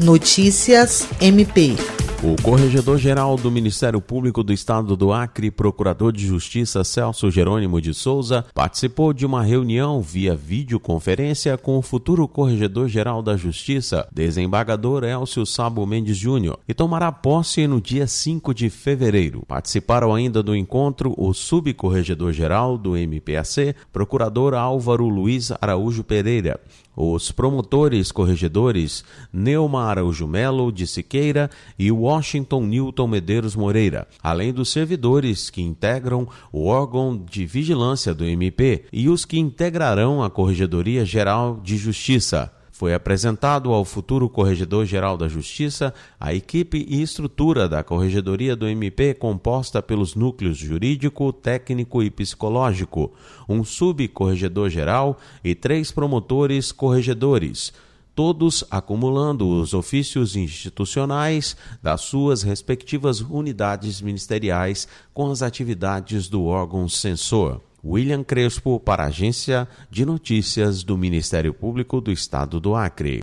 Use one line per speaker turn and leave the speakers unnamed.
Notícias MP.
O Corregedor-Geral do Ministério Público do Estado do Acre, Procurador de Justiça Celso Jerônimo de Souza, participou de uma reunião via videoconferência com o futuro Corregedor-Geral da Justiça, desembargador Elcio Sabo Mendes Júnior, e tomará posse no dia 5 de fevereiro. Participaram ainda do encontro o Subcorregedor-Geral do MPAC, Procurador Álvaro Luiz Araújo Pereira, os promotores corregedores Neuma Araújo Melo de Siqueira e Washington Newton Medeiros Moreira, além dos servidores que integram o órgão de vigilância do MP e os que integrarão a Corregedoria Geral de Justiça. Foi apresentado ao futuro Corregedor-Geral da Justiça a equipe e estrutura da Corregedoria do MP composta pelos núcleos jurídico, técnico e psicológico, um subcorregedor-geral e três promotores corregedores todos acumulando os ofícios institucionais das suas respectivas unidades ministeriais com as atividades do órgão censor. William Crespo, para a Agência de Notícias do Ministério Público do Estado do Acre.